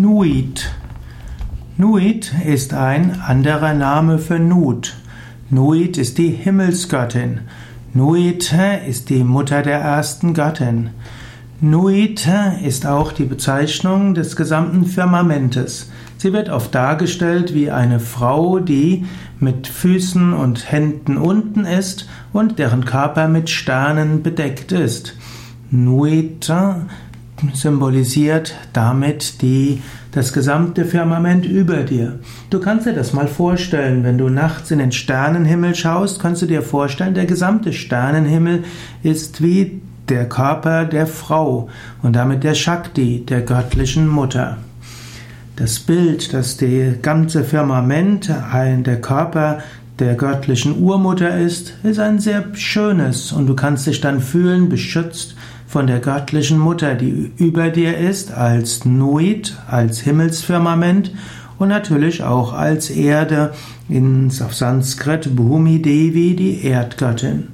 Nuit. Nuit ist ein anderer Name für Nut. Nuit ist die Himmelsgöttin. Nuit ist die Mutter der ersten Göttin. Nuit ist auch die Bezeichnung des gesamten Firmamentes. Sie wird oft dargestellt wie eine Frau, die mit Füßen und Händen unten ist und deren Körper mit Sternen bedeckt ist. Nuit symbolisiert damit die, das gesamte Firmament über dir. Du kannst dir das mal vorstellen, wenn du nachts in den Sternenhimmel schaust, kannst du dir vorstellen, der gesamte Sternenhimmel ist wie der Körper der Frau und damit der Shakti, der göttlichen Mutter. Das Bild, dass die ganze Firmament der Körper der göttlichen Urmutter ist, ist ein sehr schönes und du kannst dich dann fühlen beschützt von der göttlichen Mutter, die über dir ist, als Nuit, als Himmelsfirmament und natürlich auch als Erde, in, Sanskrit Bhumi Devi, die Erdgöttin.